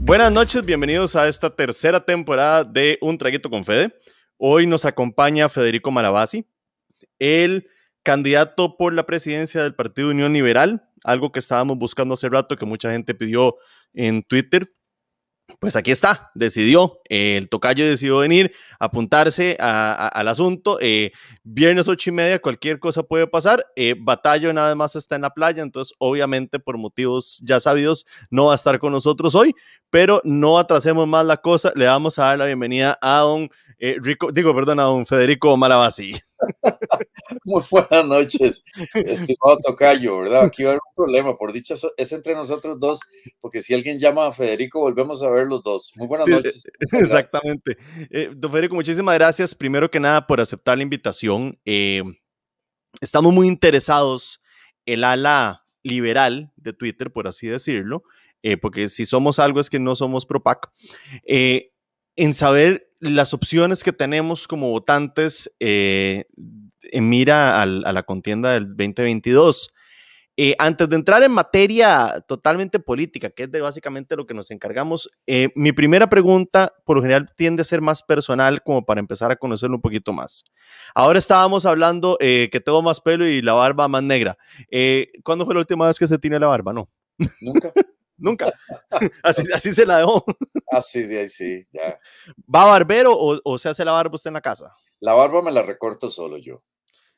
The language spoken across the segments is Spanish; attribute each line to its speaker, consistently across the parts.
Speaker 1: Buenas noches, bienvenidos a esta tercera temporada de Un Traguito con Fede. Hoy nos acompaña Federico Maravasi, el candidato por la presidencia del Partido Unión Liberal, algo que estábamos buscando hace rato, que mucha gente pidió en Twitter. Pues aquí está, decidió, el tocayo decidió venir, apuntarse al asunto. Eh, viernes ocho y media, cualquier cosa puede pasar. Eh, Batallo nada más está en la playa, entonces obviamente por motivos ya sabidos no va a estar con nosotros hoy, pero no atrasemos más la cosa. Le vamos a dar la bienvenida a don eh, Rico, digo, perdón, a don Federico Malavasi.
Speaker 2: Muy buenas noches, estimado Tocayo, ¿verdad? Aquí va a haber un problema, por dicha es entre nosotros dos, porque si alguien llama a Federico, volvemos a ver los dos. Muy buenas noches.
Speaker 1: exactamente. Eh, don Federico, muchísimas gracias, primero que nada, por aceptar la invitación. Eh, estamos muy interesados, el ala liberal de Twitter, por así decirlo, porque si somos algo es que no somos PROPAC, en saber las opciones que tenemos como votantes eh, en mira a la contienda del 2022. Eh, antes de entrar en materia totalmente política, que es de básicamente lo que nos encargamos, eh, mi primera pregunta por lo general tiende a ser más personal como para empezar a conocerlo un poquito más. Ahora estábamos hablando que tengo más pelo y la barba más negra. ¿Cuándo fue la última vez que se tiene la barba? No.
Speaker 2: Nunca.
Speaker 1: Nunca. así, así se la dejó.
Speaker 2: Así de ahí sí, ya.
Speaker 1: ¿Va barbero o, se hace la barba usted en la casa?
Speaker 2: La barba me la recorto solo yo.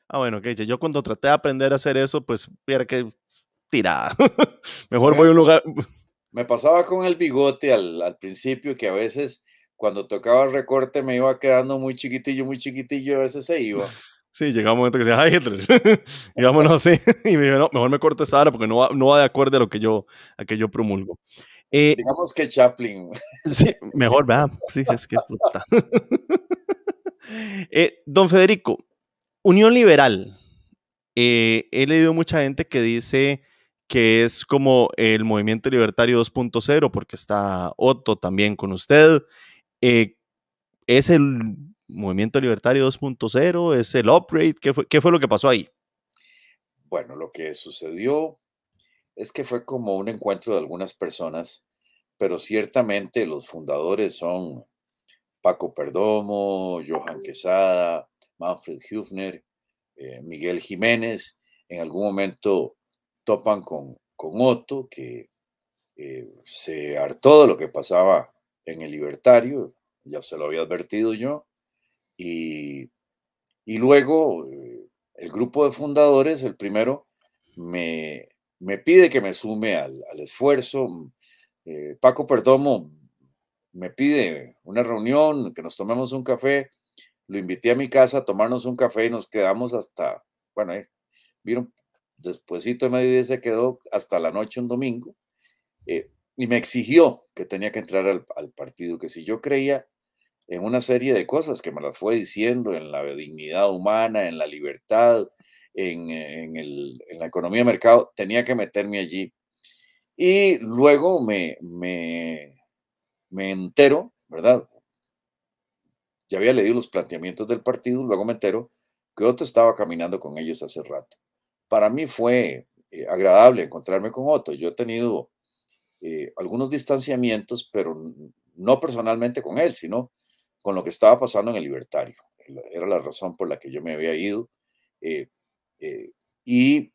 Speaker 1: Ah, bueno, que yo cuando traté de aprender a hacer eso, pues, mira que tirada. Mejor voy a un lugar.
Speaker 2: Me pasaba con el bigote al, al principio que a veces cuando tocaba el recorte me iba quedando muy chiquitillo, muy chiquitillo, a veces se iba.
Speaker 1: Sí, llega un momento que decía, ay Hitler, y vámonos así. Y me dijo, no, mejor me corto esa hora porque no va, no va de acuerdo a lo que yo, a que yo promulgo.
Speaker 2: Eh, Digamos que Chaplin.
Speaker 1: Sí, mejor, ¿verdad? Sí, es que puta. Eh, don Federico, Unión Liberal. Eh, he leído mucha gente que dice que es como el movimiento libertario 2.0 porque está Otto también con usted. ¿Es el Movimiento Libertario 2.0? ¿Es el upgrade? ¿Qué fue, ¿Qué fue lo que pasó ahí?
Speaker 2: Bueno, lo que sucedió es que fue como un encuentro de algunas personas, pero ciertamente los fundadores son Paco Perdomo, Johan Quesada, Manfred Hüfner, eh, Miguel Jiménez. En algún momento topan con, con Otto, que eh, se hartó de lo que pasaba en el libertario, ya se lo había advertido yo, y, luego eh, el grupo de fundadores, el primero, me, pide que me sume al, esfuerzo. Mm, eh, Paco Perdomo me pide una reunión, que nos tomemos un café. Lo invité a mi casa a tomarnos un café y nos quedamos hasta, bueno, eh, vieron, despuésito de mediodía se quedó hasta la noche un domingo. y me exigió que tenía que entrar al, al partido, que si yo creía en una serie de cosas que me las fue diciendo, en la dignidad humana, en la libertad, en, en, la economía de mercado, tenía que meterme allí. Y luego me, me, me entero, ¿verdad? Ya había leído los planteamientos del partido, luego me entero que Otto estaba caminando con ellos hace rato. Para mí fue eh, agradable encontrarme con Otto. Yo he tenido eh, algunos distanciamientos, pero no personalmente con él, sino con lo que estaba pasando en el libertario. Era la razón por la que yo me había ido. Eh, eh, y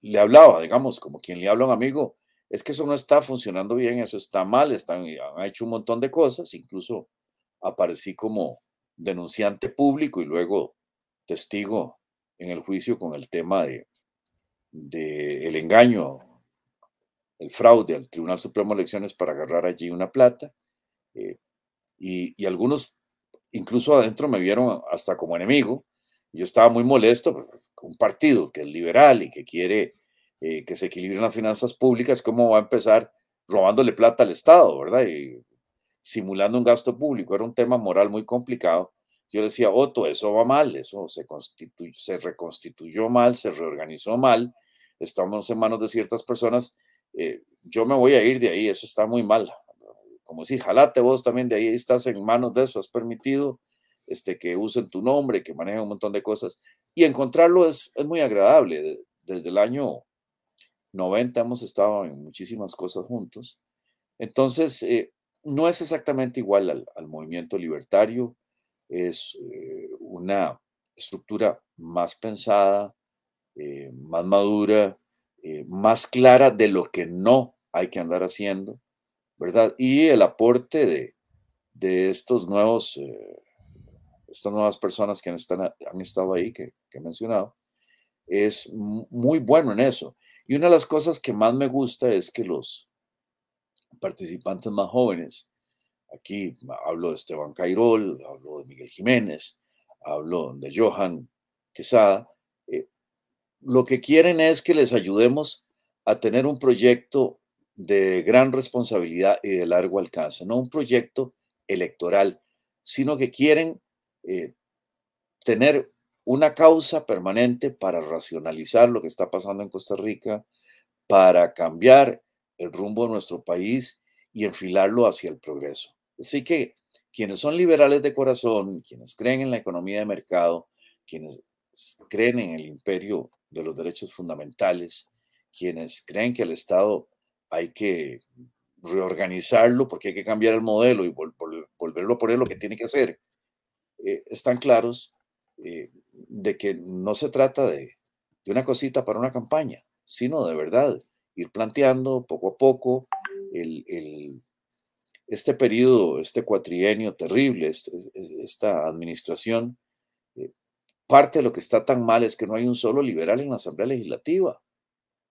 Speaker 2: le hablaba, digamos, como quien le habla a un amigo, es que eso no está funcionando bien, eso está mal, están, han hecho un montón de cosas, incluso aparecí como denunciante público y luego testigo en el juicio con el tema de, de el engaño, el fraude al Tribunal Supremo de Elecciones para agarrar allí una plata. Eh, y, algunos incluso adentro me vieron hasta como enemigo. Yo estaba muy molesto un partido que es liberal y que quiere eh, que se equilibren las finanzas públicas, ¿cómo va a empezar robándole plata al Estado, verdad? Y simulando un gasto público. Era un tema moral muy complicado. Yo decía, Otto, eso va mal, eso se, se reconstituyó mal, se reorganizó mal, estamos en manos de ciertas personas, eh, yo me voy a ir de ahí, eso está muy mal como si jalate vos también de ahí estás en manos de eso, has permitido este, que usen tu nombre, que manejen un montón de cosas. Y encontrarlo es, es muy agradable. Desde el año 90 hemos estado en muchísimas cosas juntos. Entonces, eh, no es exactamente igual al, movimiento libertario, es eh, una estructura más pensada, eh, más madura, más clara de lo que no hay que andar haciendo, ¿verdad? Y el aporte de, de estos nuevos, estas nuevas personas que han, estado ahí, que, que he mencionado, es muy bueno en eso. Y una de las cosas que más me gusta es que los participantes más jóvenes, aquí hablo de Esteban Cairol, hablo de Miguel Jiménez, hablo de Johan Quesada, eh, lo que quieren es que les ayudemos a tener un proyecto de gran responsabilidad y de largo alcance, no un proyecto electoral, sino que quieren eh, tener una causa permanente para racionalizar lo que está pasando en Costa Rica, para cambiar el rumbo de nuestro país y enfilarlo hacia el progreso. Así que quienes son liberales de corazón, quienes creen en la economía de mercado, quienes creen en el imperio de los derechos fundamentales, quienes creen que el Estado hay que reorganizarlo porque hay que cambiar el modelo y volverlo a poner lo que tiene que hacer, eh, están claros eh, de que no se trata de, una cosita para una campaña, sino de verdad ir planteando poco a poco el, este periodo, este cuatrienio terrible, esta administración. Eh, parte de lo que está tan mal es que no hay un solo liberal en la Asamblea Legislativa.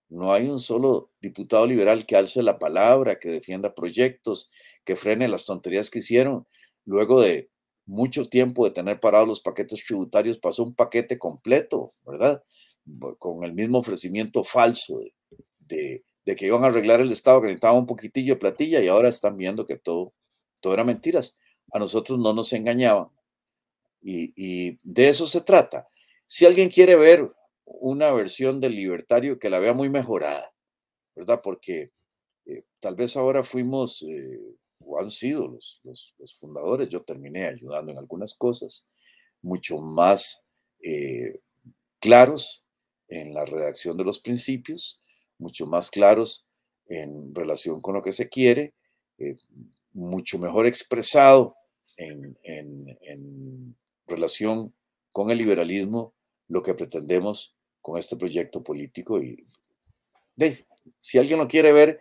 Speaker 2: No hay un solo diputado liberal que alce la palabra, que defienda proyectos, que frene las tonterías que hicieron luego de mucho tiempo de tener parados los paquetes tributarios, pasó un paquete completo, ¿verdad? Con el mismo ofrecimiento falso de, que iban a arreglar el Estado, que necesitaban un poquitillo de platilla y ahora están viendo que todo, todo era mentiras. A nosotros no nos engañaban. Y, de eso se trata. Si alguien quiere ver una versión del libertario que la vea muy mejorada, ¿verdad? Porque eh, tal vez ahora fuimos eh, han sido los, los, fundadores, yo terminé ayudando en algunas cosas, mucho más eh, claros en la redacción de los principios, mucho más claros en relación con lo que se quiere, eh, mucho mejor expresado en, en, relación con el liberalismo, lo que pretendemos con este proyecto político. Y de, si alguien lo quiere ver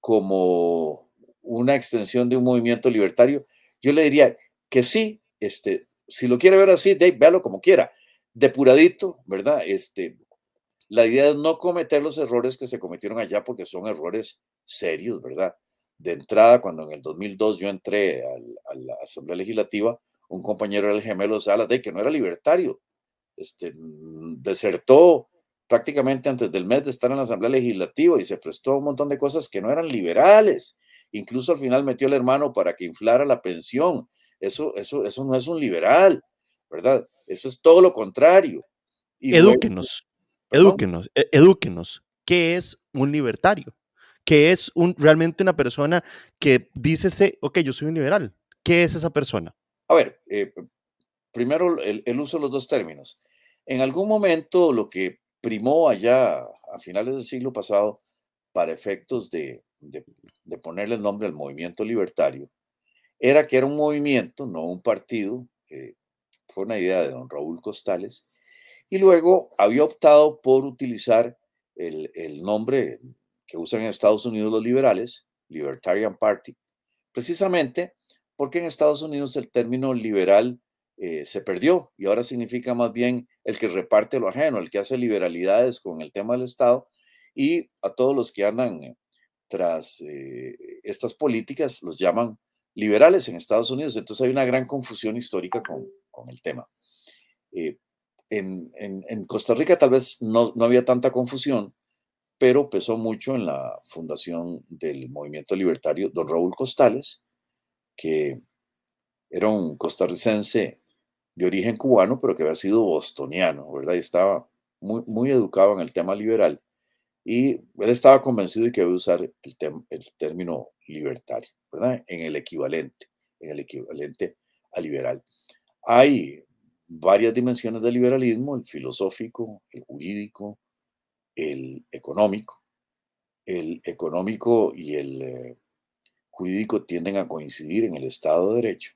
Speaker 2: como una extensión de un movimiento libertario, yo le diría que sí, este, si lo quiere ver así, Dave, véalo como quiera, depuradito, ¿verdad? Este, la idea es no cometer los errores que se cometieron allá porque son errores serios, ¿verdad? De entrada, cuando en el 2002 yo entré a la Asamblea Legislativa, un compañero del gemelo Salas, de que no era libertario, este, desertó prácticamente antes del mes de estar en la Asamblea Legislativa y se prestó a un montón de cosas que no eran liberales Incluso al final metió al hermano para que inflara la pensión. Eso, eso, eso no es un liberal, ¿verdad? Eso es todo lo contrario.
Speaker 1: edúquenos, edúquenos, e, edúquenos. ¿Qué es un libertario? ¿Qué es un, realmente una persona que dice, ok, yo soy un liberal? ¿Qué es esa persona?
Speaker 2: A ver, eh, primero el, el uso de los dos términos. En algún momento lo que primó allá a finales del siglo pasado para efectos de, de, ponerle el nombre al movimiento libertario, era que era un movimiento, no un partido, eh, fue una idea de don Raúl Costales, y luego había optado por utilizar el, nombre que usan en Estados Unidos los liberales, Libertarian Party, precisamente porque en Estados Unidos el término liberal eh, se perdió y ahora significa más bien el que reparte lo ajeno, el que hace liberalidades con el tema del Estado y a todos los que andan tras eh, estas políticas los llaman liberales en Estados Unidos. Entonces hay una gran confusión histórica con, el tema. Eh, en, Costa Rica tal vez no, había tanta confusión, pero pesó mucho en la fundación del movimiento libertario don Raúl Costales, que era un costarricense de origen cubano, pero que había sido bostoniano, ¿verdad? Y estaba muy, muy educado en el tema liberal y él estaba convencido de que a usar el, el término libertario, ¿verdad? En el equivalente, en el equivalente a liberal. Hay varias dimensiones del liberalismo, el filosófico, el jurídico, el económico. el económico y el eh, jurídico tienden a coincidir en el Estado de Derecho,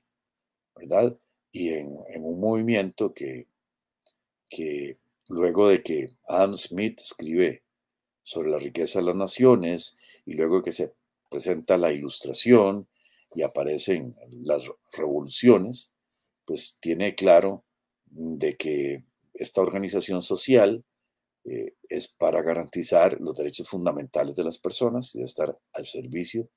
Speaker 2: ¿verdad? Y en, un movimiento que, que luego de que Adam Smith escribe sobre la riqueza de las naciones y luego que se presenta la ilustración y aparecen las revoluciones, pues tiene claro de que esta organización social eh, es para garantizar los derechos fundamentales de las personas y de estar al servicio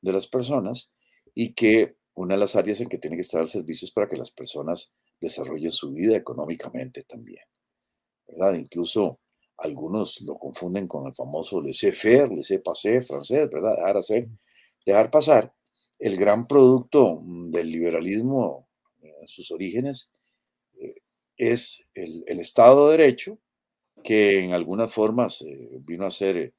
Speaker 2: de las personas y que una de las áreas en que tiene que estar al servicio es para que las personas desarrollen su vida económicamente también. ¿verdad? Incluso algunos lo confunden con el famoso laissez-faire, laissez-passer francés, ¿verdad? Dejar hacer, dejar pasar. El gran producto mm, del liberalismo en sus orígenes eh, es el, Estado de Derecho, que en algunas formas eh, vino a ser eh,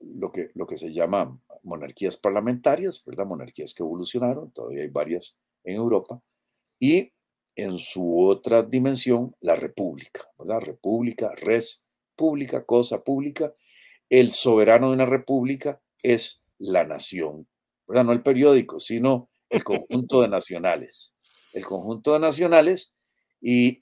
Speaker 2: lo, que, lo que se llama monarquías parlamentarias, ¿verdad? Monarquías que evolucionaron, todavía hay varias en Europa, y en su otra dimensión, la república, ¿verdad? República, res pública, cosa pública. El soberano de una república es la nación, ¿verdad? No el periódico, sino el conjunto de nacionales. El conjunto de nacionales y,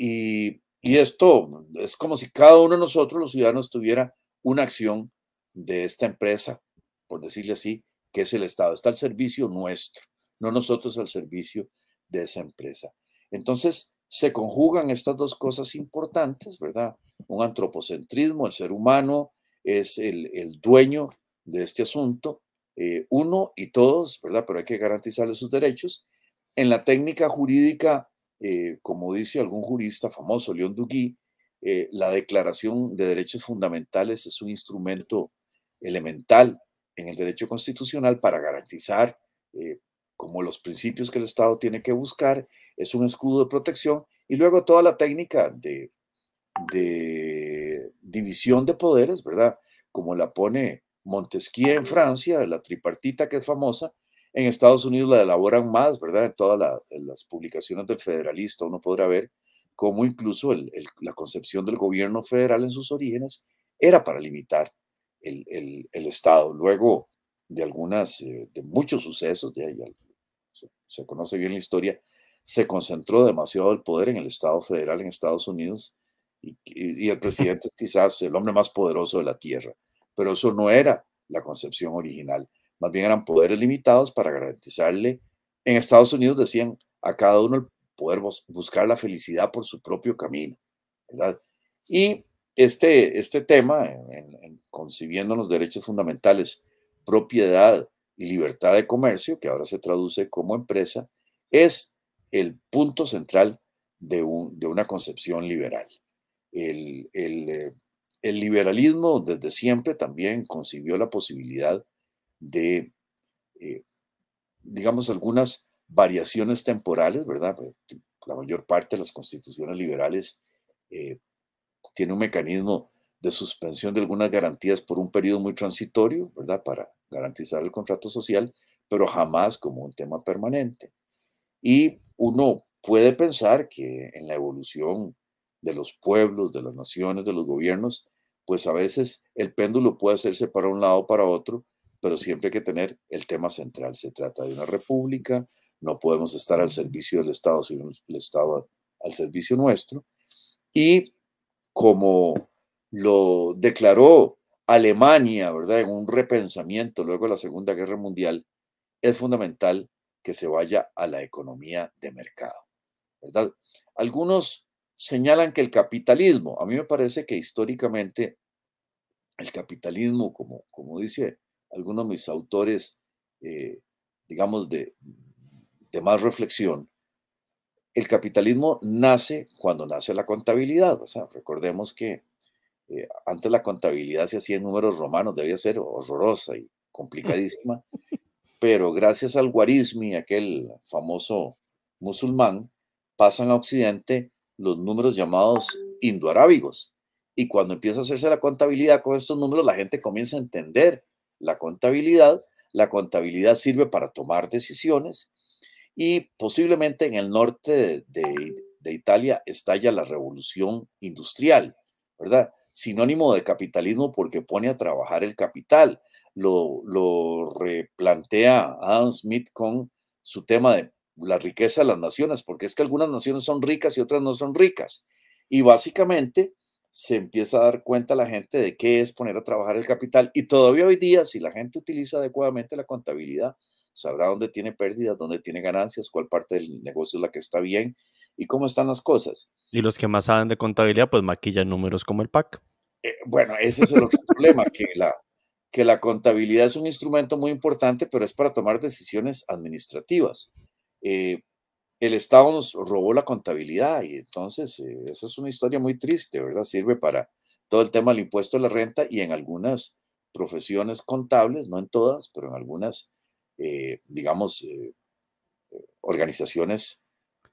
Speaker 2: y esto es como si cada uno de nosotros, los ciudadanos, tuviera una acción de esta empresa, por decirle así, que es el Estado. Está al servicio nuestro, no nosotros al servicio de esa empresa. Entonces, se conjugan estas dos cosas importantes, ¿verdad? Un antropocentrismo, el ser humano es el, dueño de este asunto, eh, uno y todos, ¿verdad? Pero hay que garantizarle sus derechos. En la técnica jurídica, eh, como dice algún jurista famoso, León Duguy, eh, la Declaración de Derechos Fundamentales es un instrumento elemental en el derecho constitucional para garantizar como los principios que el Estado tiene que buscar, es un escudo de protección, y luego toda la técnica de, de división de poderes, ¿verdad? Como la pone Montesquieu en Francia, la tripartita que es famosa, en Estados Unidos la elaboran más, ¿verdad? En todas las publicaciones del federalista uno podrá ver cómo incluso la concepción del gobierno federal en sus orígenes era para limitar el, el Estado. Luego de algunas, eh, de muchos sucesos, de, se conoce bien la historia, se concentró demasiado el poder en el Estado federal en Estados Unidos y, el presidente es quizás el hombre más poderoso de la tierra, pero eso no era la concepción original, más bien eran poderes limitados para garantizarle, en Estados Unidos decían a cada uno el poder buscar la felicidad por su propio camino, ¿verdad? Y este, este tema, en concibiendo los derechos fundamentales, propiedad, y libertad de comercio, que ahora se traduce como empresa, es el punto central de, una concepción liberal. El, eh, el, liberalismo desde siempre también concibió la posibilidad de, eh, digamos, algunas variaciones temporales, ¿verdad? Pues, la mayor parte de las constituciones liberales eh, tiene un mecanismo de suspensión de algunas garantías por un periodo muy transitorio, ¿verdad? Para garantizar el contrato social, pero jamás como un tema permanente. Y uno puede pensar que en la evolución de los pueblos, de las naciones, de los gobiernos, pues a veces el péndulo puede hacerse para un lado o para otro, pero siempre hay que tener el tema central. Se trata de una república, no podemos estar al servicio del Estado, sino el Estado al servicio nuestro. Y como lo declaró Alemania, ¿verdad? En un repensamiento luego de la Segunda Guerra Mundial, es fundamental que se vaya a la economía de mercado, ¿verdad? Algunos señalan que el capitalismo, a mí me parece que históricamente el capitalismo, como, como dice algunos de mis autores, eh, digamos, de, de más reflexión, el capitalismo nace cuando nace la contabilidad. O sea, recordemos que eh, antes la contabilidad se hacía en números romanos, debía ser horrorosa y complicadísima, pero gracias al guarismi, aquel famoso musulmán, pasan a Occidente los números llamados indoarábigos. Y cuando empieza a hacerse la contabilidad con estos números, la gente comienza a entender la contabilidad. La contabilidad sirve para tomar decisiones y posiblemente en el norte de, de Italia estalla la revolución industrial, ¿verdad? Sinónimo de capitalismo porque pone a trabajar el capital. Lo, lo replantea Adam Smith con su tema de la riqueza de las naciones, porque es que algunas naciones son ricas y otras no son ricas. Y básicamente se empieza a dar cuenta la gente de qué es poner a trabajar el capital. Y todavía hoy día, si la gente utiliza adecuadamente la contabilidad, sabrá dónde tiene pérdidas, dónde tiene ganancias, cuál parte del negocio es la que está bien y cómo están las cosas.
Speaker 1: Y los que más saben de contabilidad, pues maquillan números como el PAC.
Speaker 2: Eh, bueno, ese es el otro problema, que la, que la contabilidad es un instrumento muy importante, pero es para tomar decisiones administrativas. Eh, el Estado nos robó la contabilidad y entonces eh, esa es una historia muy triste, ¿verdad? Sirve para todo el tema del impuesto a la renta y en algunas profesiones contables, no en todas, pero en algunas, digamos, organizaciones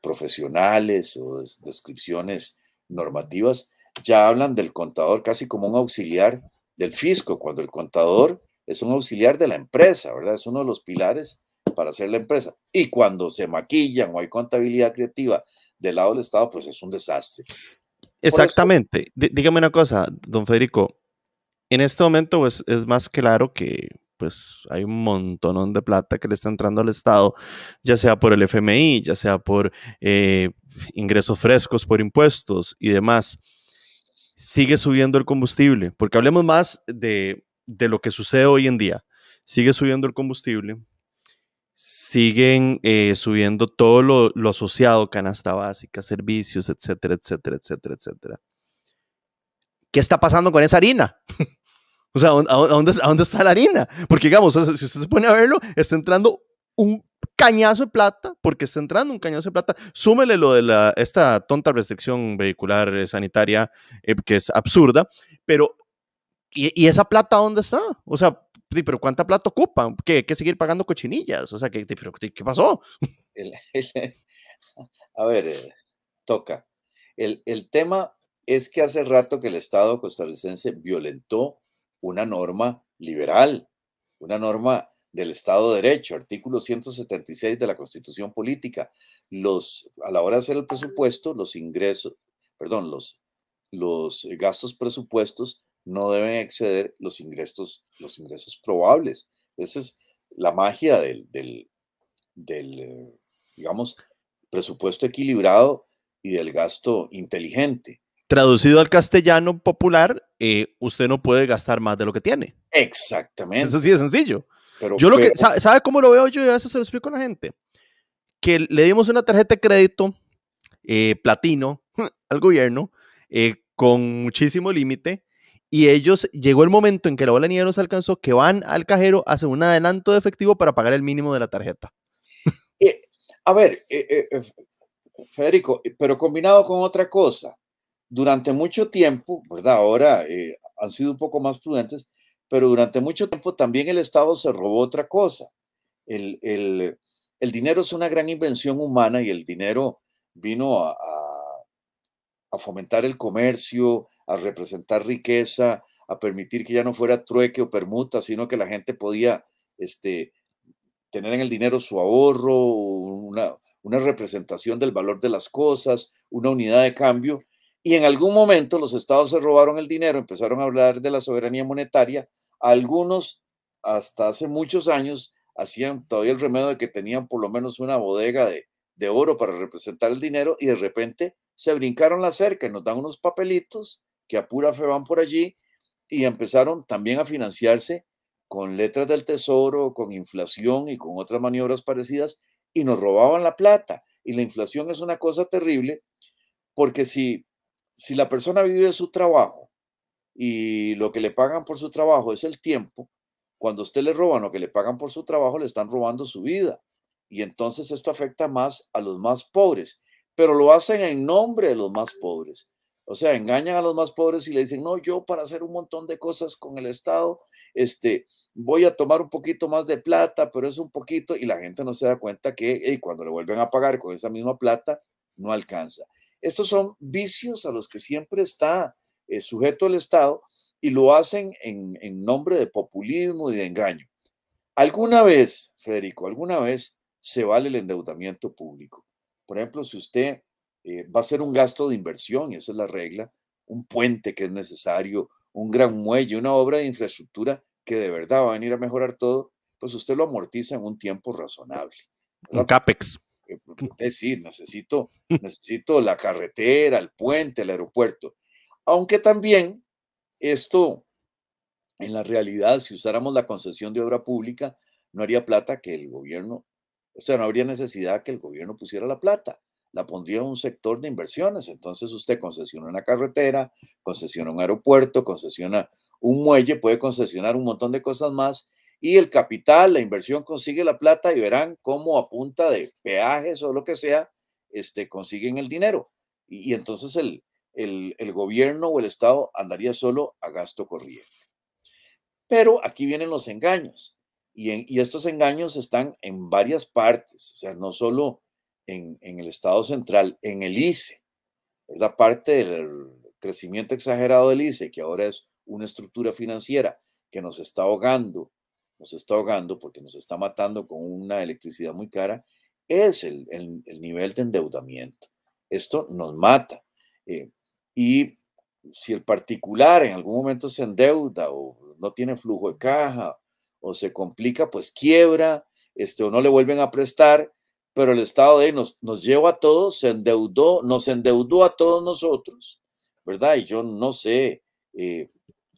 Speaker 2: profesionales o descripciones normativas, ya hablan del contador casi como un auxiliar del fisco, cuando el contador es un auxiliar de la empresa, ¿verdad? Es uno de los pilares para hacer la empresa. Y cuando se maquillan o hay contabilidad creativa del lado del Estado, pues es un desastre.
Speaker 1: Exactamente. Dígame una cosa, don Federico. En este momento pues, es más claro que pues hay un montón de plata que le está entrando al Estado, ya sea por el FMI, ya sea por eh, ingresos frescos, por impuestos y demás sigue subiendo el combustible, porque hablemos más de, lo que sucede hoy en día. Sigue subiendo el combustible, siguen eh, subiendo todo lo, asociado, canasta básica, servicios, etcétera, etcétera, etcétera, etcétera. ¿Qué está pasando con esa harina? o sea, ¿a dónde, ¿a dónde, está la harina? Porque digamos, si usted se pone a verlo, está entrando un cañazo de plata, porque está entrando un cañazo de plata. Súmele lo de la, esta tonta restricción vehicular eh, sanitaria, eh, que es absurda, pero ¿y, esa plata dónde está? O sea, pero ¿cuánta plata ocupan? ¿Qué, que seguir pagando cochinillas? O sea, ¿qué, pero, ¿qué pasó?
Speaker 2: a ver, eh, toca. El tema es que hace rato que el Estado costarricense violentó una norma liberal, una norma del Estado de Derecho, artículo 176 de la Constitución Política. Los, a la hora de hacer el presupuesto, los ingresos, perdón, los, los gastos presupuestos no deben exceder los ingresos, los ingresos probables. Esa es la magia del, del, eh, digamos, presupuesto equilibrado y del gasto inteligente.
Speaker 1: Traducido al castellano popular, eh, usted no puede gastar más de lo que tiene.
Speaker 2: Exactamente.
Speaker 1: Eso sí es sencillo yo lo que, ¿sabe, cómo lo veo yo? Y a veces se lo explico a la gente. Que le dimos una tarjeta de crédito eh, platino al gobierno eh, con muchísimo límite y ellos, llegó el momento en que la bola de nieve se alcanzó, que van al cajero, hacen un adelanto de efectivo para pagar el mínimo de la tarjeta.
Speaker 2: Eh, a ver, Federico, pero combinado con otra cosa, durante mucho tiempo, ¿verdad? Ahora han sido un poco más prudentes, pero durante mucho tiempo también el Estado se robó otra cosa. El, dinero es una gran invención humana y el dinero vino a, fomentar el comercio, a representar riqueza, a permitir que ya no fuera trueque o permuta, sino que la gente podía este, tener en el dinero su ahorro, una, una representación del valor de las cosas, una unidad de cambio. Y en algún momento los estados se robaron el dinero, empezaron a hablar de la soberanía monetaria algunos, hasta hace muchos años, hacían todavía el remedio de que tenían por lo menos una bodega de, oro para representar el dinero y de repente se brincaron la cerca y nos dan unos papelitos que a pura fe van por allí y empezaron también a financiarse con letras del tesoro, con inflación y con otras maniobras parecidas y nos robaban la plata. Y la inflación es una cosa terrible porque si, si la persona vive su trabajo y lo que le pagan por su trabajo es el tiempo, cuando usted le roban lo que le pagan por su trabajo, le están robando su vida. Y entonces esto afecta más a los más pobres, pero lo hacen en nombre de los más pobres. O sea, engañan a los más pobres y le dicen, no, yo para hacer un montón de cosas con el Estado, este, voy a tomar un poquito más de plata, pero es un poquito, y la gente no se da cuenta que cuando le vuelven a pagar con esa misma plata, no alcanza. Estos son vicios a los que siempre está eh, sujeto al Estado y lo hacen en, nombre de populismo y de engaño. ¿Alguna vez, Federico, alguna vez se vale el endeudamiento público? Por ejemplo, si usted eh, va a hacer un gasto de inversión, y esa es la regla, un puente que es necesario, un gran muelle, una obra de infraestructura que de verdad va a venir a mejorar todo, pues usted lo amortiza en un tiempo razonable.
Speaker 1: Un CAPEX.
Speaker 2: Es decir, necesito, necesito la carretera, el puente, el aeropuerto. Aunque también esto, en la realidad, si usáramos la concesión de obra pública, no haría plata que el gobierno, o sea, no habría necesidad que el gobierno pusiera la plata la pondría en un sector de inversiones. Entonces usted concesiona una carretera, concesiona un aeropuerto, concesiona un muelle, puede concesionar un montón de cosas más y el capital, la inversión consigue la plata y verán cómo a punta de peajes o lo que sea, este, consiguen el dinero. Y, entonces el, el, gobierno o el Estado andaría solo a gasto corriente. Pero aquí vienen los engaños. Y, y estos engaños están en varias partes, o sea, no solo en, el Estado central, en el ICE, es la parte del crecimiento exagerado del ICE, que ahora es una estructura financiera que nos está ahogando, nos está ahogando porque nos está matando con una electricidad muy cara, es el, nivel de endeudamiento. Esto nos mata. Eh, y si el particular en algún momento se endeuda o no tiene flujo de caja o se complica, pues quiebra, este, o no le vuelven a prestar, pero el Estado de nos, nos llevó a todos, se endeudó, nos endeudó a todos nosotros, ¿verdad? Y yo no sé, eh,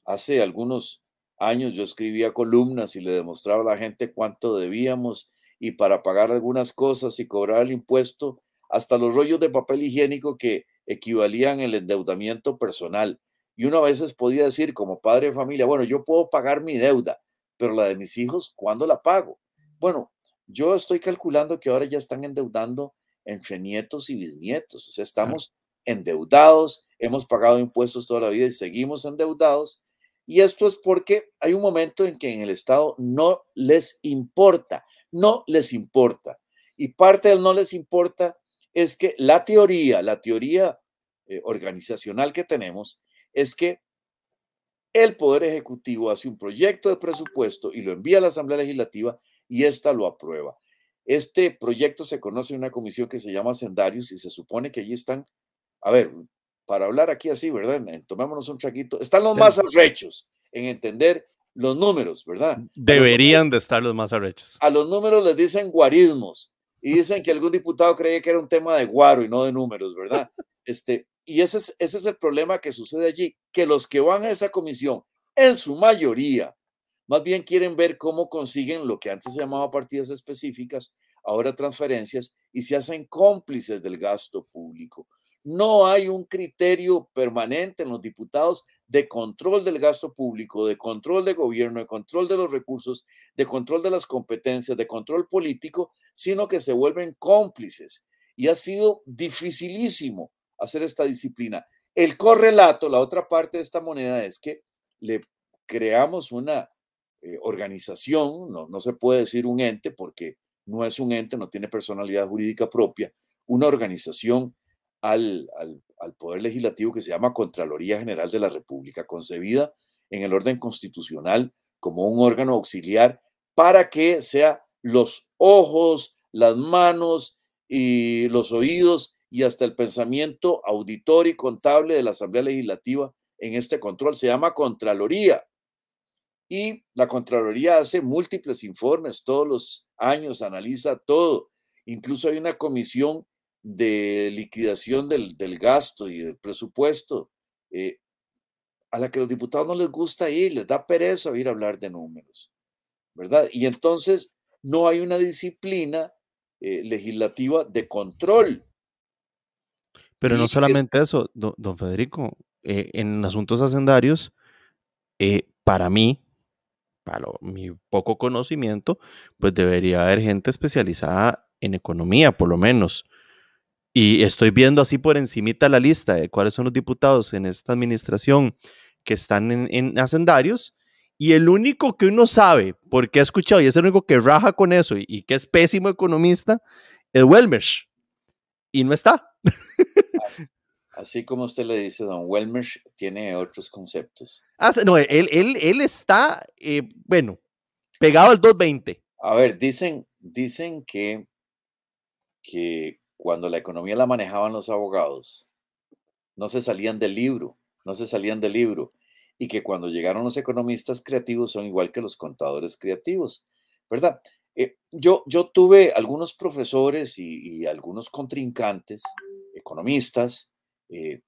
Speaker 2: hace algunos años yo escribía columnas y le demostraba a la gente cuánto debíamos y para pagar algunas cosas y cobrar el impuesto, hasta los rollos de papel higiénico que equivalían el endeudamiento personal. Y uno a veces podía decir como padre de familia, bueno, yo puedo pagar mi deuda, pero la de mis hijos, ¿cuándo la pago? Bueno, yo estoy calculando que ahora ya están endeudando entre nietos y bisnietos. O sea, estamos endeudados, hemos pagado impuestos toda la vida y seguimos endeudados. Y esto es porque hay un momento en que en el Estado no les importa, no les importa. Y parte del no les importa es que la teoría, la teoría eh, organizacional que tenemos es que el Poder Ejecutivo hace un proyecto de presupuesto y lo envía a la Asamblea Legislativa y esta lo aprueba. Este proyecto se conoce en una comisión que se llama Sendarios y se supone que allí están, a ver, para hablar aquí así, ¿verdad? Tomémonos un chaquito. Están los más arrechos en entender los números, ¿verdad?
Speaker 1: Deberían de estar los más arrechos.
Speaker 2: A los números les dicen guarismos y dicen que algún diputado creía que era un tema de guaro y no de números, ¿verdad? Este, y ese es, ese es el problema que sucede allí, que los que van a esa comisión, en su mayoría, más bien quieren ver cómo consiguen lo que antes se llamaba partidas específicas, ahora transferencias, y se hacen cómplices del gasto público. No hay un criterio permanente en los diputados de control del gasto público, de control de gobierno, de control de los recursos, de control de las competencias, de control político, sino que se vuelven cómplices. Y ha sido dificilísimo hacer esta disciplina. El correlato, la otra parte de esta moneda es que le creamos una eh, organización, no, no se puede decir un ente porque no es un ente, no tiene personalidad jurídica propia, una organización al, al, Poder Legislativo que se llama Contraloría General de la República, concebida en el orden constitucional como un órgano auxiliar para que sea los ojos, las manos y los oídos y hasta el pensamiento auditor y contable de la Asamblea Legislativa en este control. Se llama Contraloría. Y la Contraloría hace múltiples informes todos los años, analiza todo. Incluso hay una comisión de liquidación del, gasto y del presupuesto eh, a la que los diputados no les gusta ir, les da pereza ir a hablar de números, ¿verdad? Y entonces no hay una disciplina eh, legislativa de control.
Speaker 1: Pero no solamente eso, don, Federico, eh, en asuntos hacendarios, para mí, para mi poco conocimiento, pues debería haber gente especializada en economía, por lo menos. Y estoy viendo así por encimita la lista de cuáles son los diputados en esta administración que están en, hacendarios. Y el único que uno sabe, porque ha escuchado, y es el único que raja con eso y, que es pésimo economista, es Welmersch. Y no está.
Speaker 2: Así como usted le dice, don Welmersch tiene otros conceptos.
Speaker 1: Ah, no, él, él, él está, eh, bueno, pegado al 220.
Speaker 2: A ver, dicen, dicen que, que cuando la economía la manejaban los abogados, no se salían del libro, no se salían del libro y que cuando llegaron los economistas creativos son igual que los contadores creativos, ¿verdad? Eh, yo, yo tuve algunos profesores y, algunos contrincantes, economistas, eh,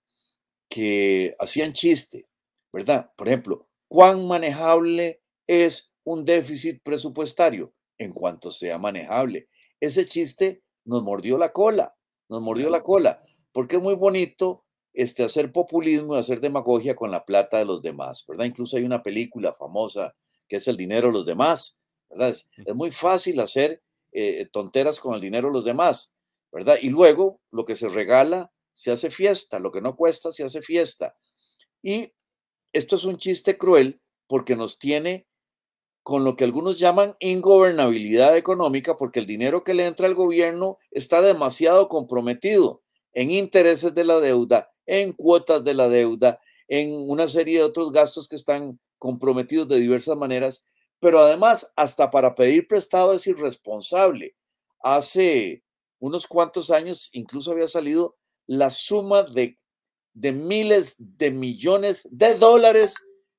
Speaker 2: que hacían chiste, ¿verdad? Por ejemplo, ¿cuán manejable es un déficit presupuestario? En cuanto sea manejable. Ese chiste nos mordió la cola, nos mordió la cola, porque es muy bonito este, hacer populismo y hacer demagogia con la plata de los demás, ¿verdad? Incluso hay una película famosa que es El dinero de los demás, ¿verdad? Es, muy fácil hacer eh, tonteras con el dinero de los demás, ¿verdad? Y luego lo que se regala se hace fiesta, lo que no cuesta se hace fiesta. Y esto es un chiste cruel porque nos tiene con lo que algunos llaman ingobernabilidad económica, porque el dinero que le entra al gobierno está demasiado comprometido en intereses de la deuda, en cuotas de la deuda, en una serie de otros gastos que están comprometidos de diversas maneras, pero además hasta para pedir prestado es irresponsable. Hace unos cuantos años incluso había salido la suma de, de miles de millones de dólares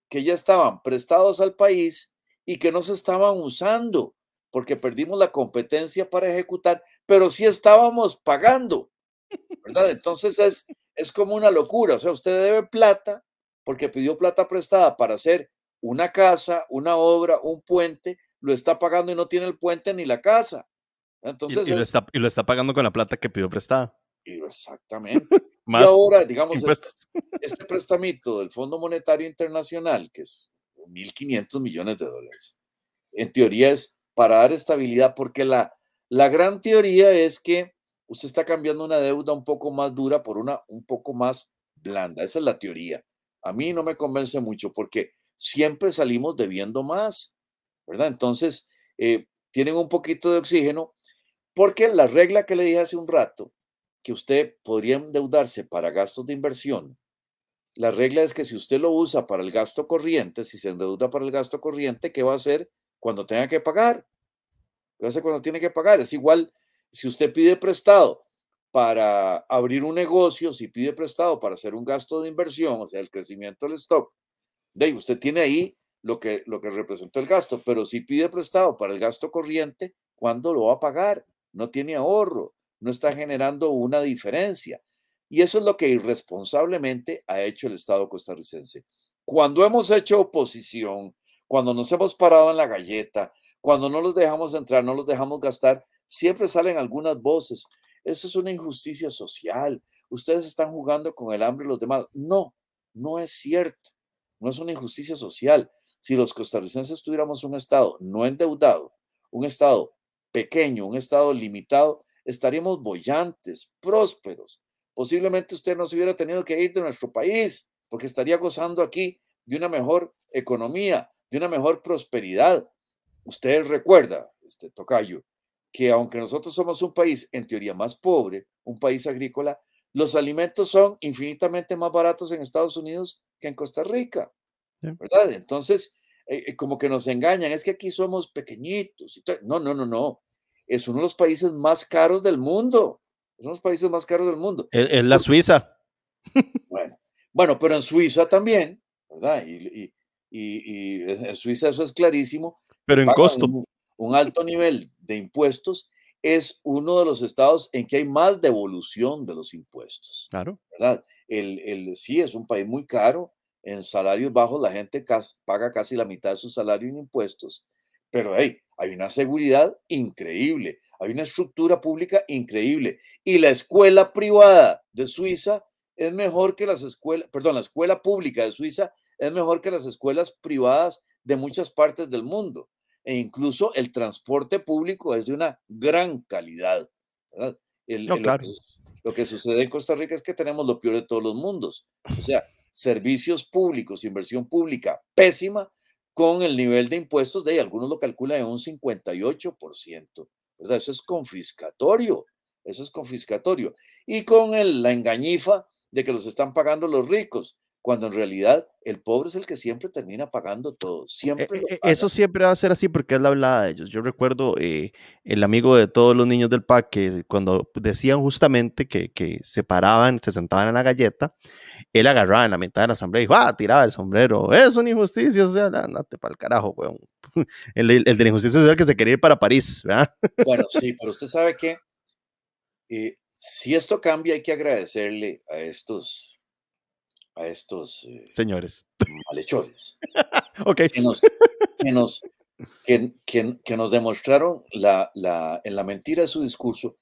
Speaker 2: que ya estaban prestados al país y que no se estaban usando porque perdimos la competencia para ejecutar, pero sí estábamos pagando, ¿verdad? Entonces es, es como una locura, o sea, usted debe plata porque pidió plata prestada para hacer una casa, una obra, un puente, lo está pagando y no tiene el puente ni la casa. Entonces
Speaker 1: y, lo, está, y lo está pagando con la plata que pidió prestada.
Speaker 2: Exactamente. y ahora, digamos, este, este prestamito del Fondo Monetario Internacional, que es 1.500 millones de dólares, en teoría es para dar estabilidad, porque la, la gran teoría es que usted está cambiando una deuda un poco más dura por una un poco más blanda. Esa es la teoría. A mí no me convence mucho porque siempre salimos debiendo más, ¿verdad? Entonces, eh, tienen un poquito de oxígeno porque la regla que le dije hace un rato, que usted podría endeudarse para gastos de inversión, la regla es que si usted lo usa para el gasto corriente, si se endeuda para el gasto corriente, ¿qué va a hacer cuando tenga que pagar? ¿Qué va a hacer cuando tiene que pagar? Es igual si usted pide prestado para abrir un negocio, si pide prestado para hacer un gasto de inversión, o sea, el crecimiento del stock, de usted tiene ahí lo que, lo que representa el gasto, pero si pide prestado para el gasto corriente, ¿cuándo lo va a pagar? No tiene ahorro, no está generando una diferencia. Y eso es lo que irresponsablemente ha hecho el Estado costarricense. Cuando hemos hecho oposición, cuando nos hemos parado en la galleta, cuando no los dejamos entrar, no los dejamos gastar, siempre salen algunas voces. Eso es una injusticia social. Ustedes están jugando con el hambre de los demás. No, no es cierto. No es una injusticia social. Si los costarricenses tuviéramos un Estado no endeudado, un Estado pequeño, un Estado limitado, estaríamos bollantes, prósperos, posiblemente usted no se hubiera tenido que ir de nuestro país, porque estaría gozando aquí de una mejor economía, de una mejor prosperidad. Usted recuerda, este Tocayo, que aunque nosotros somos un país en teoría más pobre, un país agrícola, los alimentos son infinitamente más baratos en Estados Unidos que en Costa Rica, ¿verdad? Entonces, eh, eh, como que nos engañan, es que aquí somos pequeñitos. No, no, no, no. Es uno de los países más caros del mundo. Son los países más caros del mundo.
Speaker 1: Es, la Suiza.
Speaker 2: Bueno, bueno, pero en Suiza también, ¿verdad? Y, en Suiza eso es clarísimo.
Speaker 1: Pero en costo.
Speaker 2: Un, alto nivel de impuestos es uno de los estados en que hay más devolución de los impuestos.
Speaker 1: Claro.
Speaker 2: ¿verdad? El, el, sí, es un país muy caro. En salarios bajos la gente paga casi la mitad de su salario en impuestos. Pero hey, hay una seguridad increíble, hay una estructura pública increíble. Y la escuela privada de Suiza es mejor que las escuelas, perdón, la escuela pública de Suiza es mejor que las escuelas privadas de muchas partes del mundo. E incluso el transporte público es de una gran calidad. lo, que, lo que sucede en Costa Rica es que tenemos lo peor de todos los mundos. O sea, servicios públicos, inversión pública pésima con el nivel de impuestos de ahí, algunos lo calculan en un 58%. ¿verdad? Eso es confiscatorio, eso es confiscatorio. Y con el, la engañifa de que los están pagando los ricos. Cuando en realidad el pobre es el que siempre termina pagando todo. Siempre
Speaker 1: e, e, Eso siempre va a ser así porque es la hablada de ellos. Yo recuerdo eh, el amigo de todos los niños del PAC que cuando decían justamente que, que se paraban, se sentaban en la galleta, él agarraba en la mitad de la asamblea y dijo, ah, tiraba el sombrero, es una injusticia, o sea, andate para el carajo, weón. El, el, de la injusticia social que se quería ir para París, ¿verdad?
Speaker 2: Bueno, sí, pero usted sabe que eh, si esto cambia hay que agradecerle a estos a estos
Speaker 1: eh, señores
Speaker 2: malhechores
Speaker 1: okay.
Speaker 2: que, nos, que, nos, que, que, nos demostraron la, la, en la mentira de su discurso,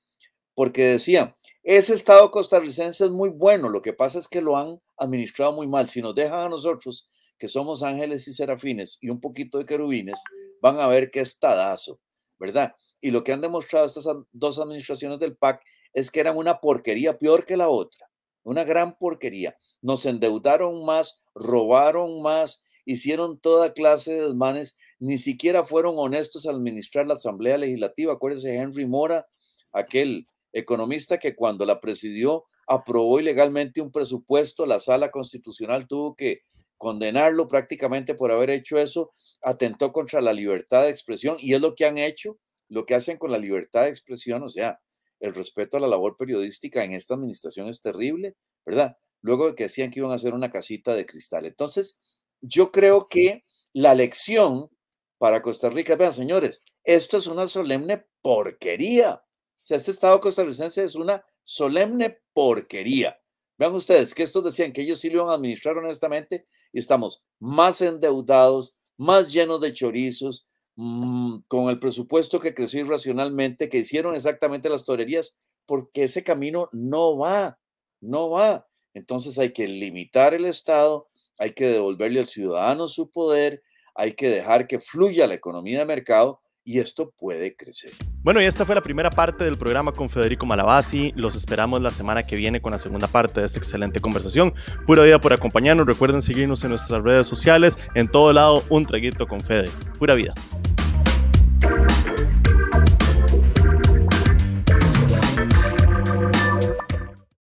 Speaker 2: porque decían, ese Estado costarricense es muy bueno, lo que pasa es que lo han administrado muy mal. Si nos dejan a nosotros, que somos ángeles y serafines y un poquito de querubines, van a ver qué estadazo, ¿verdad? Y lo que han demostrado estas dos administraciones del PAC es que eran una porquería peor que la otra una gran porquería. Nos endeudaron más, robaron más, hicieron toda clase de desmanes, ni siquiera fueron honestos al administrar la Asamblea Legislativa. Acuérdense, Henry Mora, aquel economista que cuando la presidió aprobó ilegalmente un presupuesto, la sala constitucional tuvo que condenarlo prácticamente por haber hecho eso, atentó contra la libertad de expresión y es lo que han hecho, lo que hacen con la libertad de expresión, o sea, el respeto a la labor periodística en esta administración es terrible, ¿verdad? Luego de que decían que iban a hacer una casita de cristal. Entonces, yo creo que la lección para Costa Rica, vean señores, esto es una solemne porquería. O sea, este Estado costarricense es una solemne porquería. Vean ustedes que estos decían que ellos sí lo iban a administrar honestamente y estamos más endeudados, más llenos de chorizos, Mm, con el presupuesto que creció irracionalmente, que hicieron exactamente las torerías, porque ese camino no va, no va. Entonces hay que limitar el Estado, hay que devolverle al ciudadano su poder, hay que dejar que fluya la economía de mercado y esto puede crecer.
Speaker 1: Bueno, y esta fue la primera parte del programa con Federico Malavasi. Los esperamos la semana que viene con la segunda parte de esta excelente conversación. Pura vida por acompañarnos. Recuerden seguirnos en nuestras redes sociales. En todo lado, un traguito con Fede. Pura vida.